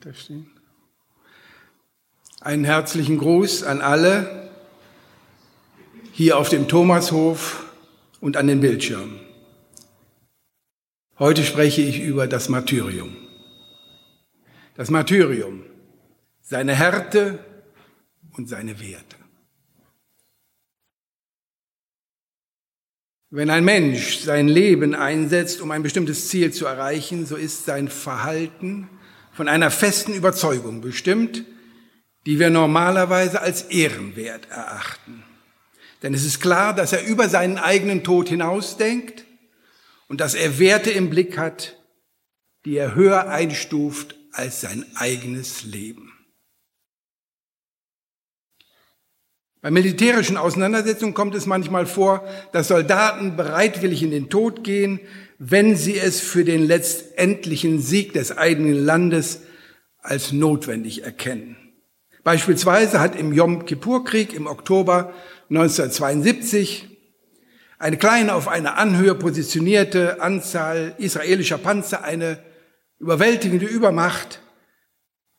Weiterstehen. Einen herzlichen Gruß an alle hier auf dem Thomashof und an den Bildschirmen. Heute spreche ich über das Martyrium. Das Martyrium, seine Härte und seine Werte. Wenn ein Mensch sein Leben einsetzt, um ein bestimmtes Ziel zu erreichen, so ist sein Verhalten von einer festen Überzeugung bestimmt, die wir normalerweise als ehrenwert erachten. Denn es ist klar, dass er über seinen eigenen Tod hinausdenkt und dass er Werte im Blick hat, die er höher einstuft als sein eigenes Leben. Bei militärischen Auseinandersetzungen kommt es manchmal vor, dass Soldaten bereitwillig in den Tod gehen, wenn sie es für den letztendlichen Sieg des eigenen Landes als notwendig erkennen. Beispielsweise hat im Yom Kippur-Krieg im Oktober 1972 eine kleine auf einer Anhöhe positionierte Anzahl israelischer Panzer eine überwältigende Übermacht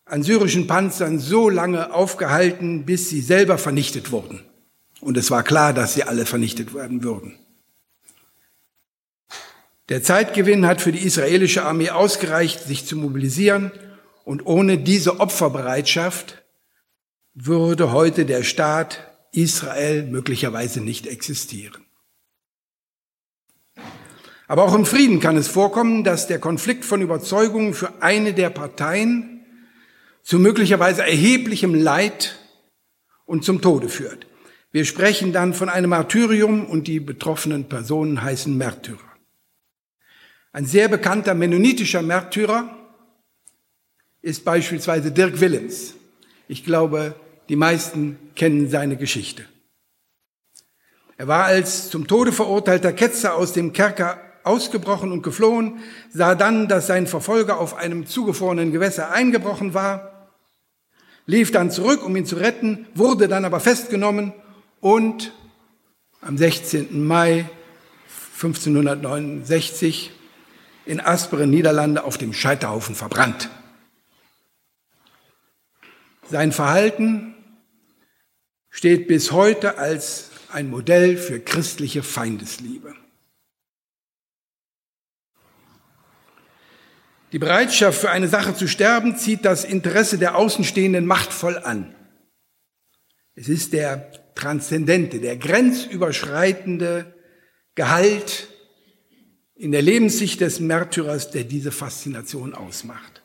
an syrischen Panzern so lange aufgehalten, bis sie selber vernichtet wurden. Und es war klar, dass sie alle vernichtet werden würden. Der Zeitgewinn hat für die israelische Armee ausgereicht, sich zu mobilisieren. Und ohne diese Opferbereitschaft würde heute der Staat Israel möglicherweise nicht existieren. Aber auch im Frieden kann es vorkommen, dass der Konflikt von Überzeugungen für eine der Parteien zu möglicherweise erheblichem Leid und zum Tode führt. Wir sprechen dann von einem Martyrium und die betroffenen Personen heißen Märtyrer. Ein sehr bekannter mennonitischer Märtyrer ist beispielsweise Dirk Willems. Ich glaube, die meisten kennen seine Geschichte. Er war als zum Tode verurteilter Ketzer aus dem Kerker ausgebrochen und geflohen, sah dann, dass sein Verfolger auf einem zugefrorenen Gewässer eingebrochen war, lief dann zurück, um ihn zu retten, wurde dann aber festgenommen und am 16. Mai 1569 in Asperen, Niederlande, auf dem Scheiterhaufen verbrannt. Sein Verhalten steht bis heute als ein Modell für christliche Feindesliebe. Die Bereitschaft für eine Sache zu sterben zieht das Interesse der Außenstehenden machtvoll an. Es ist der transzendente, der grenzüberschreitende Gehalt in der Lebenssicht des Märtyrers, der diese Faszination ausmacht.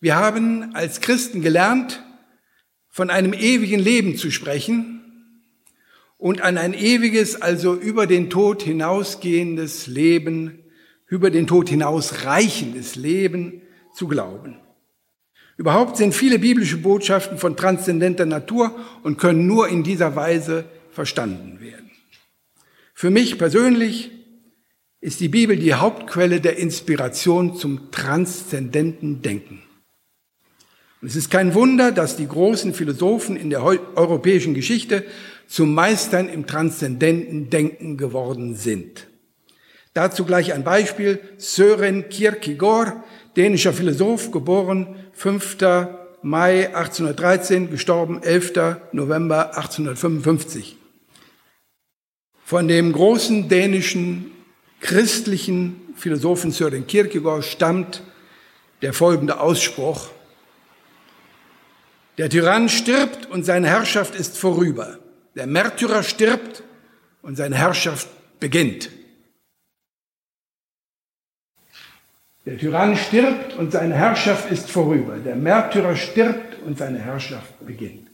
Wir haben als Christen gelernt, von einem ewigen Leben zu sprechen und an ein ewiges, also über den Tod hinausgehendes Leben über den Tod hinaus reichendes Leben zu glauben. Überhaupt sind viele biblische Botschaften von transzendenter Natur und können nur in dieser Weise verstanden werden. Für mich persönlich ist die Bibel die Hauptquelle der Inspiration zum transzendenten Denken. Und es ist kein Wunder, dass die großen Philosophen in der europäischen Geschichte zu Meistern im transzendenten Denken geworden sind. Dazu gleich ein Beispiel. Søren Kierkegaard, dänischer Philosoph, geboren 5. Mai 1813, gestorben 11. November 1855. Von dem großen dänischen christlichen Philosophen Søren Kierkegaard stammt der folgende Ausspruch. Der Tyrann stirbt und seine Herrschaft ist vorüber. Der Märtyrer stirbt und seine Herrschaft beginnt. Der Tyrann stirbt und seine Herrschaft ist vorüber. Der Märtyrer stirbt und seine Herrschaft beginnt.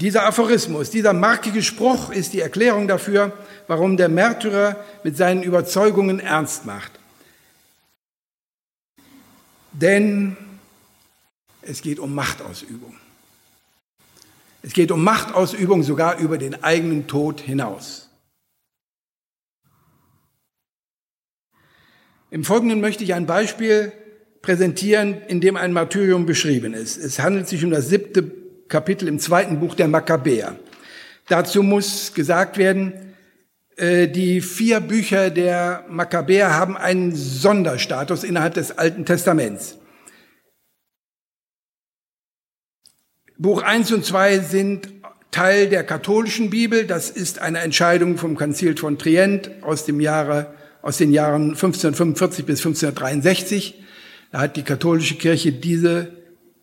Dieser Aphorismus, dieser markige Spruch ist die Erklärung dafür, warum der Märtyrer mit seinen Überzeugungen ernst macht. Denn es geht um Machtausübung. Es geht um Machtausübung sogar über den eigenen Tod hinaus. Im Folgenden möchte ich ein Beispiel präsentieren, in dem ein Martyrium beschrieben ist. Es handelt sich um das siebte Kapitel im zweiten Buch der Makkabäer. Dazu muss gesagt werden, äh, die vier Bücher der Makkabäer haben einen Sonderstatus innerhalb des Alten Testaments. Buch 1 und 2 sind Teil der katholischen Bibel. Das ist eine Entscheidung vom Konzil von Trient aus dem Jahre, aus den Jahren 1545 bis 1563. Da hat die katholische Kirche diese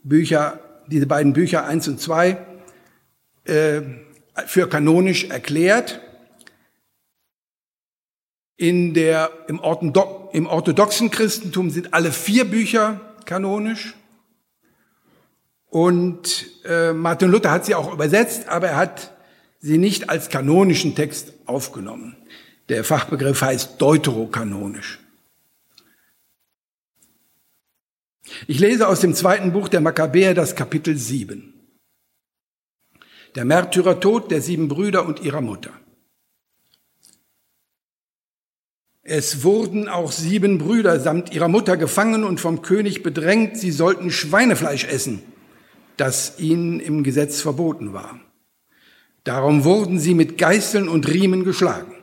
Bücher, diese beiden Bücher 1 und 2 äh, für kanonisch erklärt. In der, im, Orthodox, im orthodoxen Christentum sind alle vier Bücher kanonisch. Und äh, Martin Luther hat sie auch übersetzt, aber er hat sie nicht als kanonischen Text aufgenommen. Der Fachbegriff heißt deuterokanonisch. Ich lese aus dem zweiten Buch der Makkabäer das Kapitel 7. Der Märtyrertod der sieben Brüder und ihrer Mutter. Es wurden auch sieben Brüder samt ihrer Mutter gefangen und vom König bedrängt, sie sollten Schweinefleisch essen, das ihnen im Gesetz verboten war. Darum wurden sie mit Geißeln und Riemen geschlagen.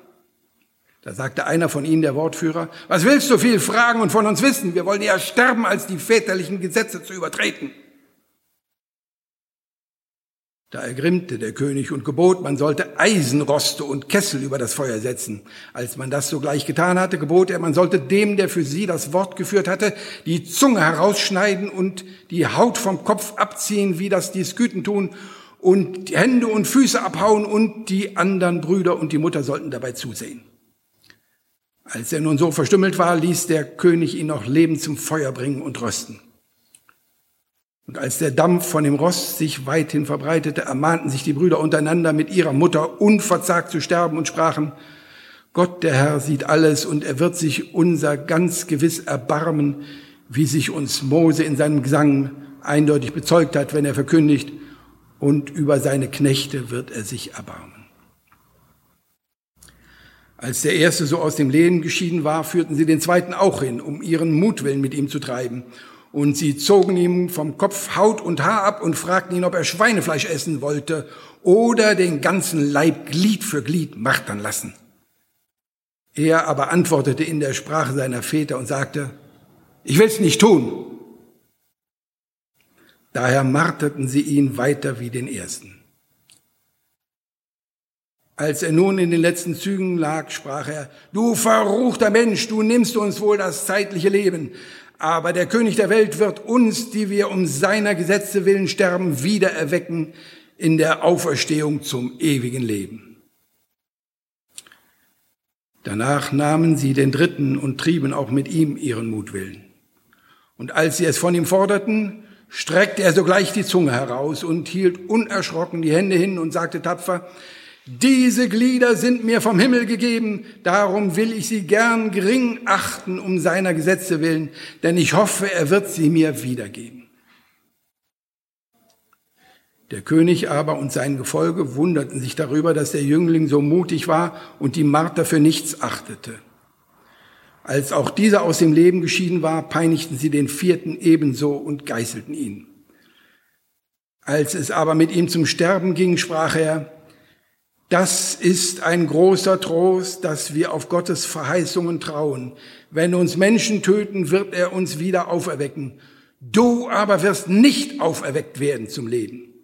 Da sagte einer von ihnen, der Wortführer, was willst du viel fragen und von uns wissen? Wir wollen eher sterben, als die väterlichen Gesetze zu übertreten. Da ergrimmte der König und gebot, man sollte Eisenroste und Kessel über das Feuer setzen. Als man das sogleich getan hatte, gebot er, man sollte dem, der für sie das Wort geführt hatte, die Zunge herausschneiden und die Haut vom Kopf abziehen, wie das die Sküten tun, und Hände und Füße abhauen und die anderen Brüder und die Mutter sollten dabei zusehen. Als er nun so verstümmelt war, ließ der König ihn noch lebend zum Feuer bringen und rösten. Und als der Dampf von dem Rost sich weithin verbreitete, ermahnten sich die Brüder untereinander, mit ihrer Mutter unverzagt zu sterben und sprachen, Gott, der Herr, sieht alles und er wird sich unser ganz gewiss erbarmen, wie sich uns Mose in seinem Gesang eindeutig bezeugt hat, wenn er verkündigt, und über seine Knechte wird er sich erbarmen. Als der erste so aus dem Leben geschieden war, führten sie den zweiten auch hin, um ihren Mutwillen mit ihm zu treiben und sie zogen ihm vom Kopf Haut und Haar ab und fragten ihn, ob er Schweinefleisch essen wollte oder den ganzen Leib Glied für Glied martern lassen. Er aber antwortete in der Sprache seiner Väter und sagte, ich will's nicht tun. Daher marterten sie ihn weiter wie den ersten. Als er nun in den letzten Zügen lag, sprach er, du verruchter Mensch, du nimmst uns wohl das zeitliche Leben, aber der König der Welt wird uns, die wir um seiner Gesetze willen sterben, wieder erwecken in der Auferstehung zum ewigen Leben. Danach nahmen sie den Dritten und trieben auch mit ihm ihren Mutwillen. Und als sie es von ihm forderten, streckte er sogleich die Zunge heraus und hielt unerschrocken die Hände hin und sagte tapfer, diese Glieder sind mir vom Himmel gegeben, darum will ich sie gern gering achten um seiner Gesetze willen, denn ich hoffe, er wird sie mir wiedergeben. Der König aber und sein Gefolge wunderten sich darüber, dass der Jüngling so mutig war und die Marter für nichts achtete. Als auch dieser aus dem Leben geschieden war, peinigten sie den vierten ebenso und geißelten ihn. Als es aber mit ihm zum Sterben ging, sprach er, das ist ein großer Trost, dass wir auf Gottes Verheißungen trauen. Wenn uns Menschen töten, wird er uns wieder auferwecken. Du aber wirst nicht auferweckt werden zum Leben.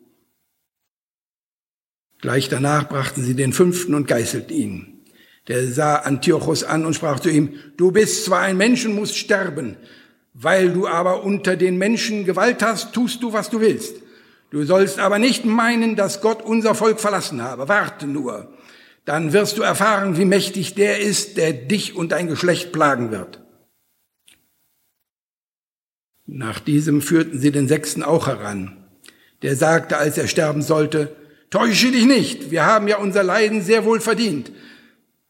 Gleich danach brachten sie den fünften und geißelten ihn. Der sah Antiochus an und sprach zu ihm, du bist zwar ein Mensch und musst sterben, weil du aber unter den Menschen Gewalt hast, tust du, was du willst. Du sollst aber nicht meinen, dass Gott unser Volk verlassen habe. Warte nur. Dann wirst du erfahren, wie mächtig der ist, der dich und dein Geschlecht plagen wird. Nach diesem führten sie den Sechsten auch heran. Der sagte, als er sterben sollte, Täusche dich nicht, wir haben ja unser Leiden sehr wohl verdient,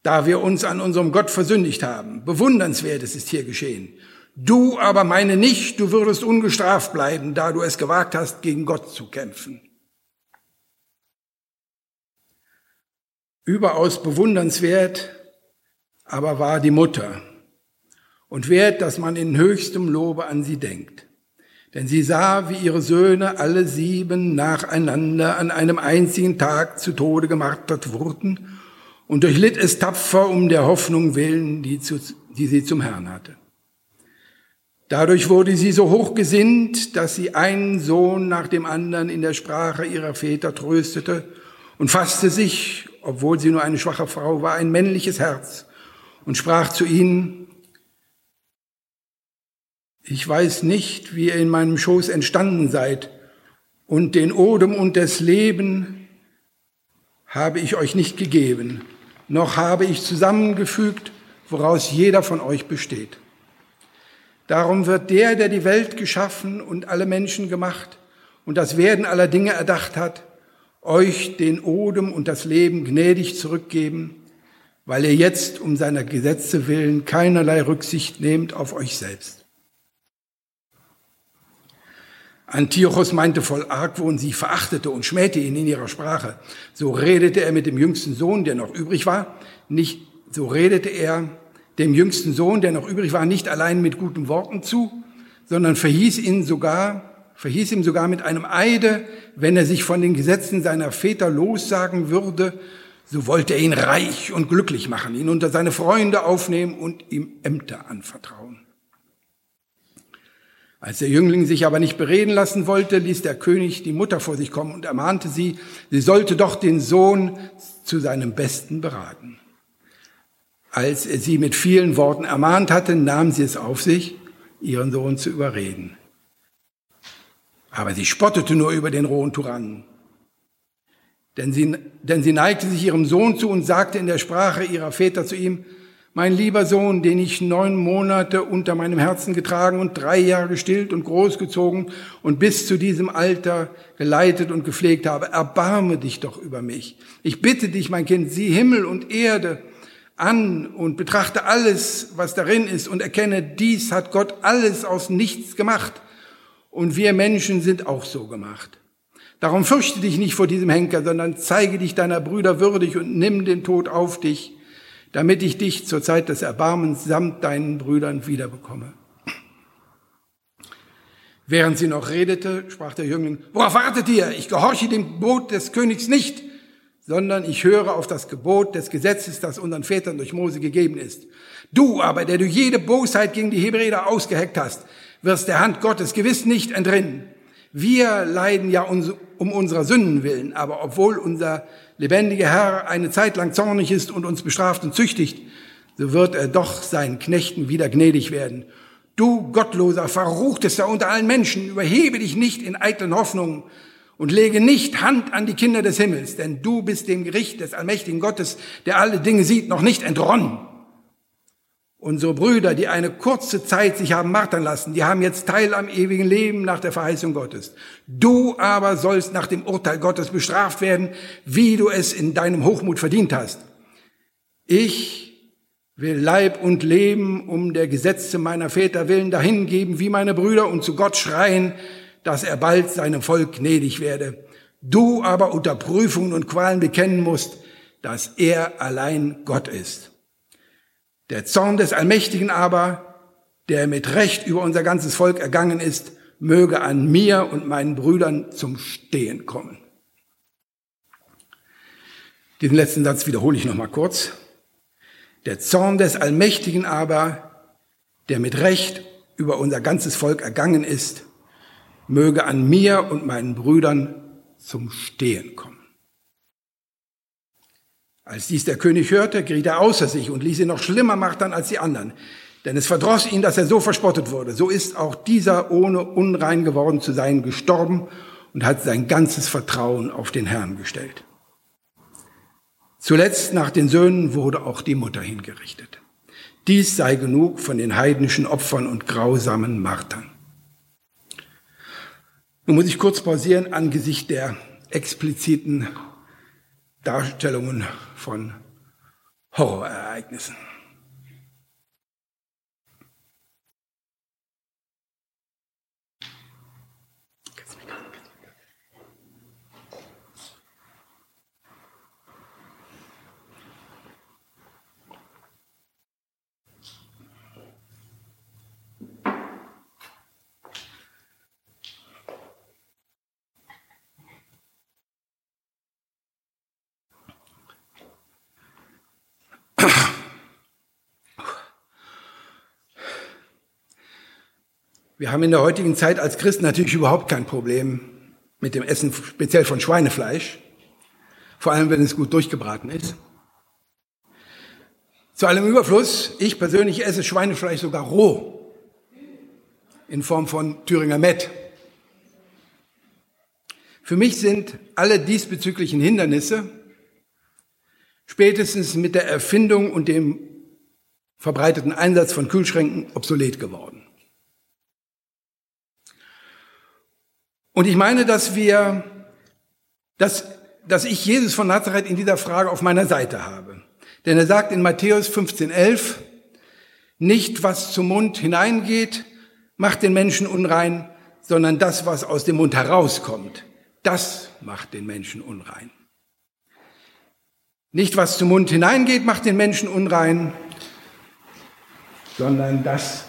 da wir uns an unserem Gott versündigt haben. Bewundernswertes ist hier geschehen. Du aber meine nicht, du würdest ungestraft bleiben, da du es gewagt hast, gegen Gott zu kämpfen. Überaus bewundernswert aber war die Mutter und wert, dass man in höchstem Lobe an sie denkt. Denn sie sah, wie ihre Söhne alle sieben nacheinander an einem einzigen Tag zu Tode gemartert wurden und durchlitt es tapfer um der Hoffnung willen, die, zu, die sie zum Herrn hatte. Dadurch wurde sie so hochgesinnt, dass sie einen Sohn nach dem anderen in der Sprache ihrer Väter tröstete und fasste sich, obwohl sie nur eine schwache Frau war, ein männliches Herz und sprach zu ihnen, ich weiß nicht, wie ihr in meinem Schoß entstanden seid, und den Odem und das Leben habe ich euch nicht gegeben, noch habe ich zusammengefügt, woraus jeder von euch besteht. Darum wird der, der die Welt geschaffen und alle Menschen gemacht und das Werden aller Dinge erdacht hat, euch den Odem und das Leben gnädig zurückgeben, weil ihr jetzt um seiner Gesetze willen keinerlei Rücksicht nehmt auf euch selbst. Antiochos meinte voll Argwohn, sie verachtete und schmähte ihn in ihrer Sprache. So redete er mit dem jüngsten Sohn, der noch übrig war, nicht, so redete er dem jüngsten Sohn, der noch übrig war, nicht allein mit guten Worten zu, sondern verhieß ihn sogar, verhieß ihm sogar mit einem Eide, wenn er sich von den Gesetzen seiner Väter lossagen würde, so wollte er ihn reich und glücklich machen, ihn unter seine Freunde aufnehmen und ihm Ämter anvertrauen. Als der Jüngling sich aber nicht bereden lassen wollte, ließ der König die Mutter vor sich kommen und ermahnte sie, sie sollte doch den Sohn zu seinem Besten beraten. Als er sie mit vielen Worten ermahnt hatte, nahm sie es auf sich, ihren Sohn zu überreden. Aber sie spottete nur über den rohen Tyrannen. Denn sie, denn sie neigte sich ihrem Sohn zu und sagte in der Sprache ihrer Väter zu ihm, mein lieber Sohn, den ich neun Monate unter meinem Herzen getragen und drei Jahre gestillt und großgezogen und bis zu diesem Alter geleitet und gepflegt habe, erbarme dich doch über mich. Ich bitte dich, mein Kind, sieh Himmel und Erde an und betrachte alles, was darin ist und erkenne, dies hat Gott alles aus nichts gemacht. Und wir Menschen sind auch so gemacht. Darum fürchte dich nicht vor diesem Henker, sondern zeige dich deiner Brüder würdig und nimm den Tod auf dich, damit ich dich zur Zeit des Erbarmens samt deinen Brüdern wiederbekomme. Während sie noch redete, sprach der Jüngling, worauf wartet ihr? Ich gehorche dem Gebot des Königs nicht sondern ich höre auf das Gebot des Gesetzes, das unseren Vätern durch Mose gegeben ist. Du aber, der du jede Bosheit gegen die Hebräer ausgeheckt hast, wirst der Hand Gottes gewiss nicht entrinnen. Wir leiden ja um unserer Sünden willen, aber obwohl unser lebendiger Herr eine Zeit lang zornig ist und uns bestraft und züchtigt, so wird er doch seinen Knechten wieder gnädig werden. Du Gottloser, verruchtester unter allen Menschen, überhebe dich nicht in eitlen Hoffnungen, und lege nicht Hand an die Kinder des Himmels, denn du bist dem Gericht des allmächtigen Gottes, der alle Dinge sieht, noch nicht entronnen. Unsere Brüder, die eine kurze Zeit sich haben martern lassen, die haben jetzt Teil am ewigen Leben nach der Verheißung Gottes. Du aber sollst nach dem Urteil Gottes bestraft werden, wie du es in deinem Hochmut verdient hast. Ich will Leib und Leben um der Gesetze meiner Väter willen dahingeben, wie meine Brüder, und zu Gott schreien, dass er bald seinem Volk gnädig werde. Du aber unter Prüfungen und Qualen bekennen musst, dass er allein Gott ist. Der Zorn des Allmächtigen aber, der mit Recht über unser ganzes Volk ergangen ist, möge an mir und meinen Brüdern zum Stehen kommen. Diesen letzten Satz wiederhole ich noch mal kurz. Der Zorn des Allmächtigen aber, der mit Recht über unser ganzes Volk ergangen ist, möge an mir und meinen Brüdern zum Stehen kommen. Als dies der König hörte, geriet er außer sich und ließ ihn noch schlimmer martern als die anderen. Denn es verdross ihn, dass er so verspottet wurde. So ist auch dieser, ohne unrein geworden zu sein, gestorben und hat sein ganzes Vertrauen auf den Herrn gestellt. Zuletzt nach den Söhnen wurde auch die Mutter hingerichtet. Dies sei genug von den heidnischen Opfern und grausamen Martern. Nun muss ich kurz pausieren angesichts der expliziten Darstellungen von Horrorereignissen. Wir haben in der heutigen Zeit als Christen natürlich überhaupt kein Problem mit dem Essen, speziell von Schweinefleisch, vor allem wenn es gut durchgebraten ist. Zu allem Überfluss, ich persönlich esse Schweinefleisch sogar roh, in Form von Thüringer Met. Für mich sind alle diesbezüglichen Hindernisse spätestens mit der Erfindung und dem verbreiteten Einsatz von Kühlschränken obsolet geworden. Und ich meine, dass wir, dass, dass ich Jesus von Nazareth in dieser Frage auf meiner Seite habe. Denn er sagt in Matthäus 15,11, nicht was zum Mund hineingeht, macht den Menschen unrein, sondern das, was aus dem Mund herauskommt, das macht den Menschen unrein. Nicht was zum Mund hineingeht, macht den Menschen unrein, sondern das,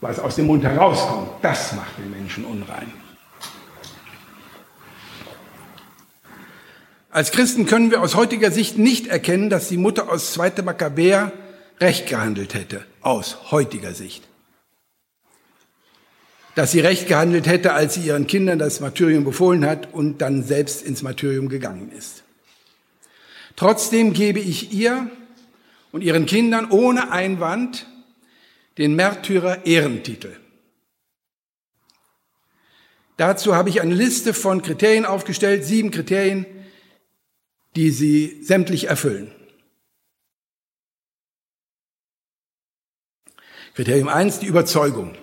was aus dem Mund herauskommt, das macht den Menschen unrein. Als Christen können wir aus heutiger Sicht nicht erkennen, dass die Mutter aus 2. Makkabäer recht gehandelt hätte, aus heutiger Sicht. Dass sie recht gehandelt hätte, als sie ihren Kindern das Martyrium befohlen hat und dann selbst ins Martyrium gegangen ist. Trotzdem gebe ich ihr und ihren Kindern ohne Einwand den Märtyrer Ehrentitel. Dazu habe ich eine Liste von Kriterien aufgestellt, sieben Kriterien, die sie sämtlich erfüllen. Kriterium eins: die Überzeugung.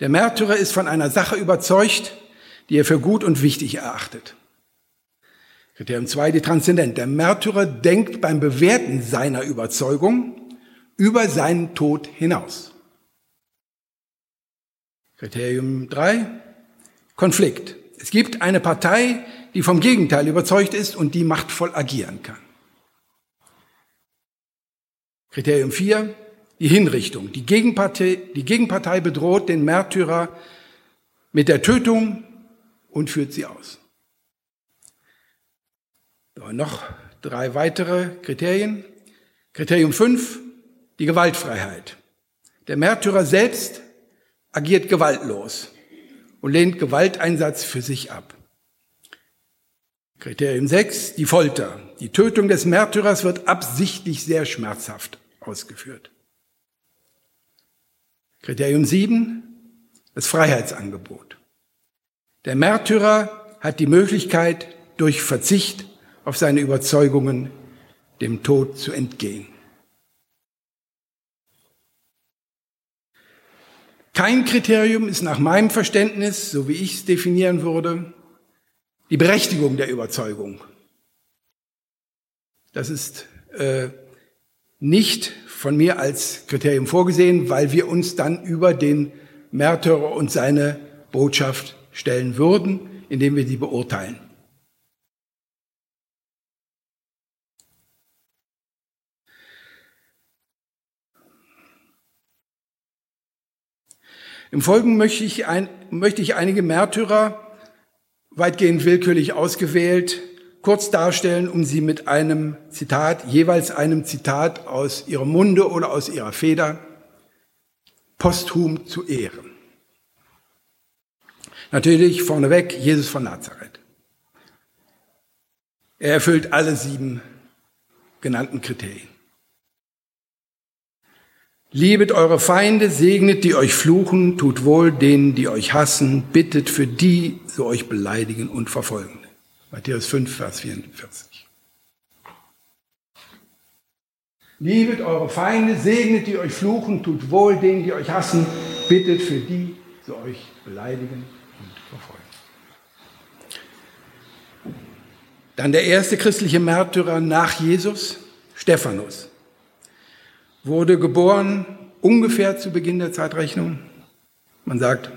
Der Märtyrer ist von einer Sache überzeugt, die er für gut und wichtig erachtet. Kriterium zwei: die Transzendenz. Der Märtyrer denkt beim Bewerten seiner Überzeugung über seinen Tod hinaus. Kriterium drei: Konflikt. Es gibt eine Partei, die vom Gegenteil überzeugt ist und die machtvoll agieren kann. Kriterium 4, die Hinrichtung. Die Gegenpartei, die Gegenpartei bedroht den Märtyrer mit der Tötung und führt sie aus. So, noch drei weitere Kriterien. Kriterium 5, die Gewaltfreiheit. Der Märtyrer selbst agiert gewaltlos und lehnt Gewalteinsatz für sich ab. Kriterium 6, die Folter. Die Tötung des Märtyrers wird absichtlich sehr schmerzhaft ausgeführt. Kriterium 7, das Freiheitsangebot. Der Märtyrer hat die Möglichkeit, durch Verzicht auf seine Überzeugungen dem Tod zu entgehen. Kein Kriterium ist nach meinem Verständnis, so wie ich es definieren würde, die Berechtigung der Überzeugung. Das ist äh, nicht von mir als Kriterium vorgesehen, weil wir uns dann über den Märtyrer und seine Botschaft stellen würden, indem wir sie beurteilen. Im Folgenden möchte ich, ein, möchte ich einige Märtyrer weitgehend willkürlich ausgewählt, kurz darstellen, um sie mit einem Zitat, jeweils einem Zitat aus ihrem Munde oder aus ihrer Feder, posthum zu ehren. Natürlich vorneweg Jesus von Nazareth. Er erfüllt alle sieben genannten Kriterien. Liebet eure Feinde, segnet die euch fluchen, tut wohl denen, die euch hassen, bittet für die, so euch beleidigen und verfolgen. Matthäus 5, Vers 44. Liebet eure Feinde, segnet die euch fluchen, tut wohl denen, die euch hassen, bittet für die, so euch beleidigen und verfolgen. Dann der erste christliche Märtyrer nach Jesus, Stephanus wurde geboren ungefähr zu Beginn der Zeitrechnung. Man sagt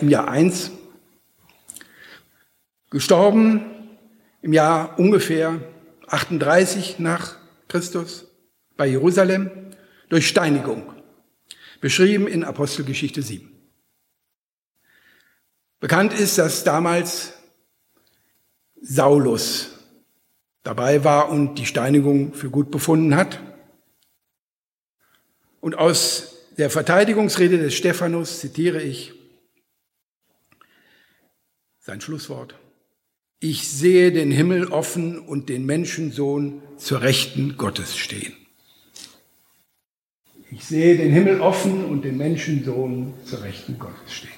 im Jahr 1. Gestorben im Jahr ungefähr 38 nach Christus bei Jerusalem durch Steinigung. Beschrieben in Apostelgeschichte 7. Bekannt ist, dass damals Saulus dabei war und die Steinigung für gut befunden hat. Und aus der Verteidigungsrede des Stephanus zitiere ich sein Schlusswort. Ich sehe den Himmel offen und den Menschensohn zur Rechten Gottes stehen. Ich sehe den Himmel offen und den Menschensohn zur Rechten Gottes stehen.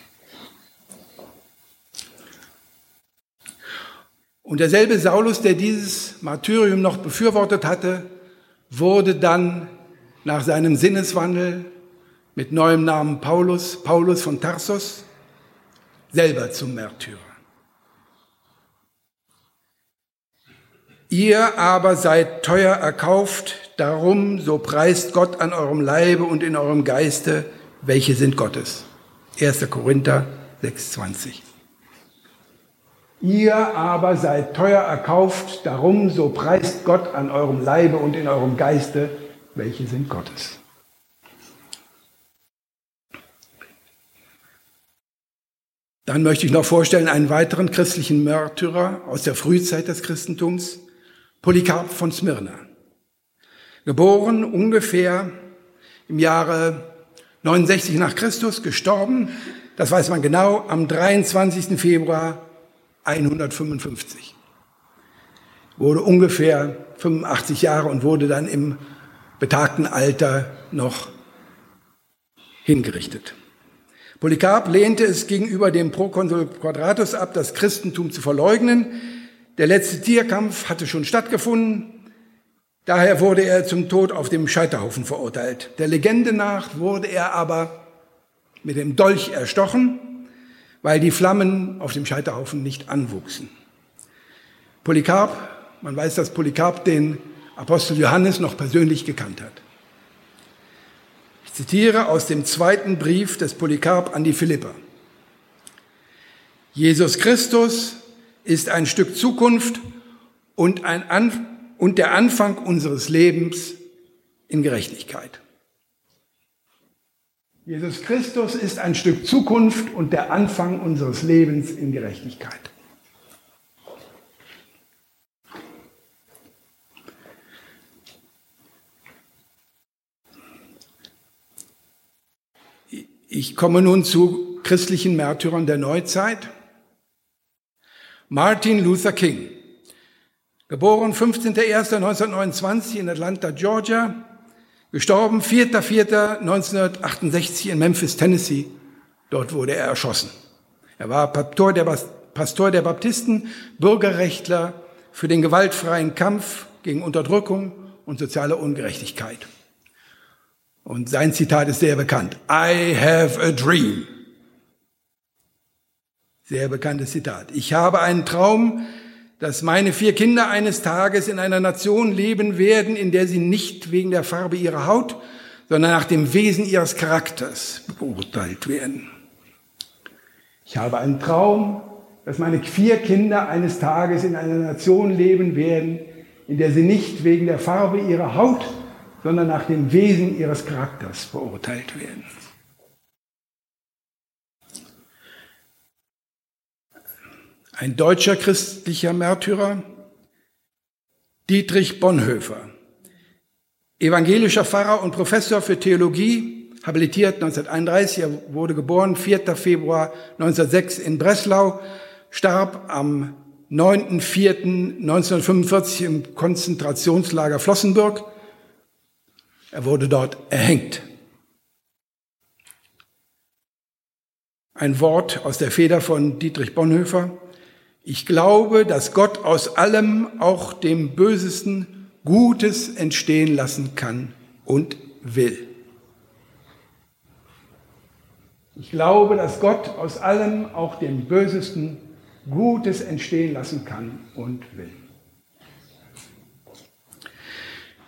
Und derselbe Saulus, der dieses Martyrium noch befürwortet hatte, wurde dann nach seinem Sinneswandel mit neuem Namen Paulus, Paulus von Tarsus, selber zum Märtyrer. Ihr aber seid teuer erkauft, darum so preist Gott an eurem Leibe und in eurem Geiste, welche sind Gottes. 1. Korinther 6,20. Ihr aber seid teuer erkauft, darum so preist Gott an eurem Leibe und in eurem Geiste, welche sind Gottes. Dann möchte ich noch vorstellen einen weiteren christlichen Märtyrer aus der Frühzeit des Christentums, Polycarp von Smyrna. Geboren ungefähr im Jahre 69 nach Christus, gestorben, das weiß man genau, am 23. Februar 155. Wurde ungefähr 85 Jahre und wurde dann im betagten Alter noch hingerichtet. Polycarp lehnte es gegenüber dem Prokonsul Quadratus ab, das Christentum zu verleugnen, der letzte Tierkampf hatte schon stattgefunden. Daher wurde er zum Tod auf dem Scheiterhaufen verurteilt. Der Legende nach wurde er aber mit dem Dolch erstochen, weil die Flammen auf dem Scheiterhaufen nicht anwuchsen. Polycarp, man weiß, dass Polycarp den Apostel Johannes noch persönlich gekannt hat. Ich zitiere aus dem zweiten Brief des Polycarp an die Philipper. Jesus Christus ist ein Stück Zukunft und, ein An und der Anfang unseres Lebens in Gerechtigkeit. Jesus Christus ist ein Stück Zukunft und der Anfang unseres Lebens in Gerechtigkeit. Ich komme nun zu christlichen Märtyrern der Neuzeit. Martin Luther King, geboren 15.01.1929 in Atlanta, Georgia, gestorben 4.04.1968 in Memphis, Tennessee. Dort wurde er erschossen. Er war Pastor der, Pastor der Baptisten, Bürgerrechtler für den gewaltfreien Kampf gegen Unterdrückung und soziale Ungerechtigkeit. Und sein Zitat ist sehr bekannt. I have a dream. Sehr bekanntes Zitat. Ich habe einen Traum, dass meine vier Kinder eines Tages in einer Nation leben werden, in der sie nicht wegen der Farbe ihrer Haut, sondern nach dem Wesen ihres Charakters beurteilt werden. Ich habe einen Traum, dass meine vier Kinder eines Tages in einer Nation leben werden, in der sie nicht wegen der Farbe ihrer Haut, sondern nach dem Wesen ihres Charakters beurteilt werden. Ein deutscher christlicher Märtyrer, Dietrich Bonhoeffer, evangelischer Pfarrer und Professor für Theologie, habilitiert 1931, er wurde geboren 4. Februar 1906 in Breslau, starb am 9.4.1945 im Konzentrationslager Flossenburg. Er wurde dort erhängt. Ein Wort aus der Feder von Dietrich Bonhoeffer. Ich glaube, dass Gott aus allem, auch dem Bösesten, Gutes entstehen lassen kann und will. Ich glaube, dass Gott aus allem, auch dem Bösesten, Gutes entstehen lassen kann und will.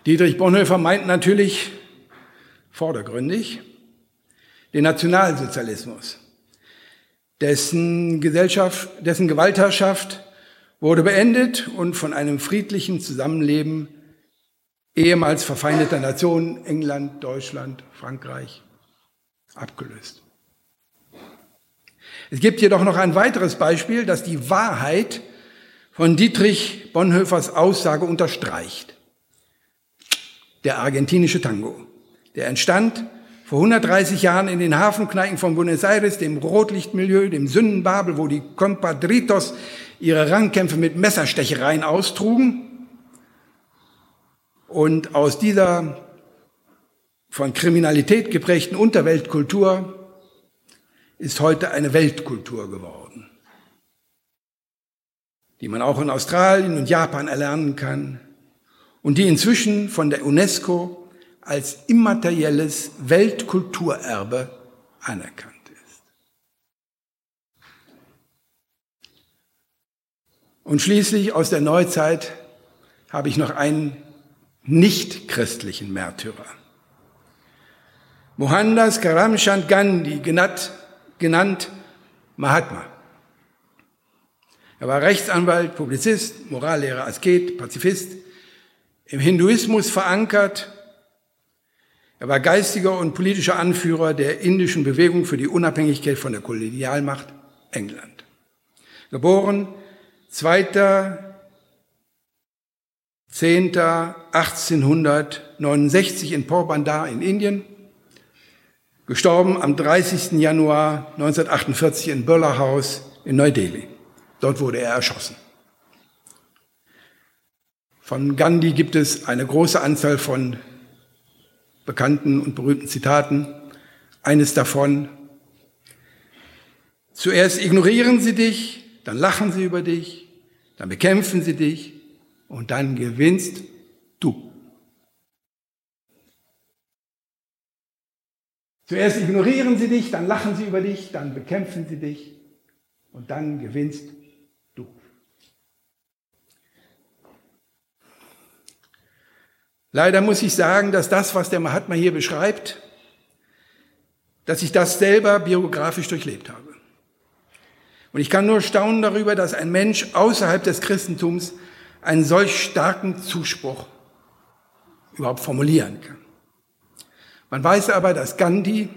Dietrich Bonhoeffer meint natürlich vordergründig den Nationalsozialismus dessen Gesellschaft, dessen Gewaltherrschaft wurde beendet und von einem friedlichen Zusammenleben ehemals verfeindeter Nationen England, Deutschland, Frankreich abgelöst. Es gibt jedoch noch ein weiteres Beispiel, das die Wahrheit von Dietrich Bonhoeffers Aussage unterstreicht. Der argentinische Tango, der entstand vor 130 Jahren in den Hafenkneipen von Buenos Aires, dem Rotlichtmilieu, dem Sündenbabel, wo die Compadritos ihre Rangkämpfe mit Messerstechereien austrugen. Und aus dieser von Kriminalität geprägten Unterweltkultur ist heute eine Weltkultur geworden, die man auch in Australien und Japan erlernen kann und die inzwischen von der UNESCO als immaterielles Weltkulturerbe anerkannt ist. Und schließlich aus der Neuzeit habe ich noch einen nicht christlichen Märtyrer. Mohandas Karamchand Gandhi, genannt, genannt Mahatma. Er war Rechtsanwalt, Publizist, Morallehrer, Asket, Pazifist, im Hinduismus verankert er war geistiger und politischer Anführer der indischen Bewegung für die Unabhängigkeit von der Kolonialmacht England. Geboren 2.10.1869 in Porbandar in Indien, gestorben am 30. Januar 1948 in Birla House in Neu-Delhi. Dort wurde er erschossen. Von Gandhi gibt es eine große Anzahl von bekannten und berühmten Zitaten. Eines davon, zuerst ignorieren sie dich, dann lachen sie über dich, dann bekämpfen sie dich und dann gewinnst du. Zuerst ignorieren sie dich, dann lachen sie über dich, dann bekämpfen sie dich und dann gewinnst du. Leider muss ich sagen, dass das, was der Mahatma hier beschreibt, dass ich das selber biografisch durchlebt habe. Und ich kann nur staunen darüber, dass ein Mensch außerhalb des Christentums einen solch starken Zuspruch überhaupt formulieren kann. Man weiß aber, dass Gandhi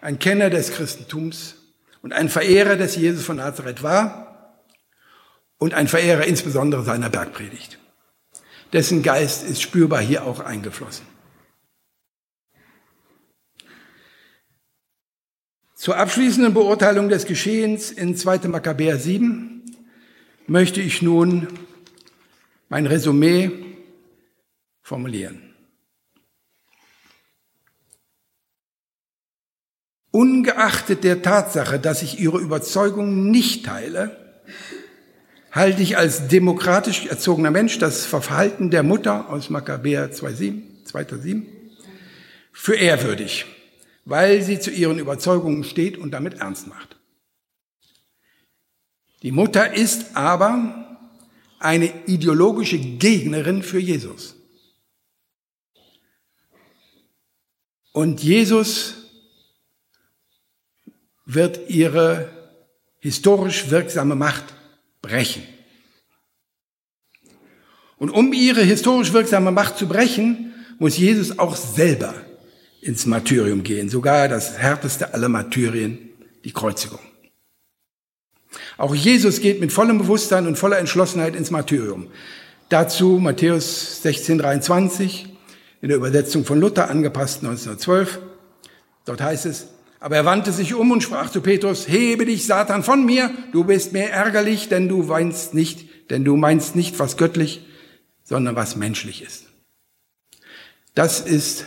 ein Kenner des Christentums und ein Verehrer des Jesus von Nazareth war und ein Verehrer insbesondere seiner Bergpredigt. Dessen Geist ist spürbar hier auch eingeflossen. Zur abschließenden Beurteilung des Geschehens in 2. Makkabäer 7 möchte ich nun mein Resümee formulieren. Ungeachtet der Tatsache, dass ich Ihre Überzeugung nicht teile, halte ich als demokratisch erzogener Mensch das Verhalten der Mutter aus Makkabäer 2.7 für ehrwürdig, weil sie zu ihren Überzeugungen steht und damit ernst macht. Die Mutter ist aber eine ideologische Gegnerin für Jesus. Und Jesus wird ihre historisch wirksame Macht brechen. Und um ihre historisch wirksame Macht zu brechen, muss Jesus auch selber ins Martyrium gehen, sogar das härteste aller Martyrien, die Kreuzigung. Auch Jesus geht mit vollem Bewusstsein und voller Entschlossenheit ins Martyrium. Dazu Matthäus 16, 23, in der Übersetzung von Luther, angepasst 1912. Dort heißt es, aber er wandte sich um und sprach zu Petrus, hebe dich, Satan, von mir, du bist mir ärgerlich, denn du weinst nicht, denn du meinst nicht, was göttlich, sondern was menschlich ist. Das ist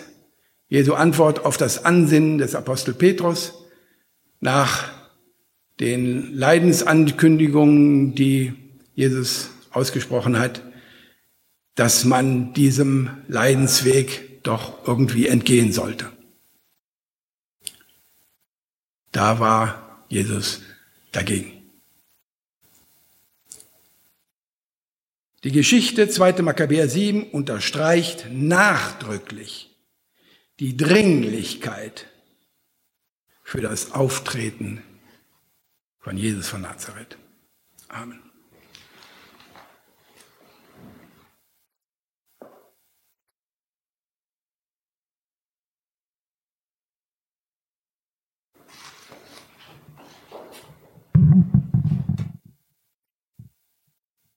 Jesu Antwort auf das Ansinnen des Apostel Petrus nach den Leidensankündigungen, die Jesus ausgesprochen hat, dass man diesem Leidensweg doch irgendwie entgehen sollte. Da war Jesus dagegen. Die Geschichte 2. Makkabäer 7 unterstreicht nachdrücklich die Dringlichkeit für das Auftreten von Jesus von Nazareth. Amen.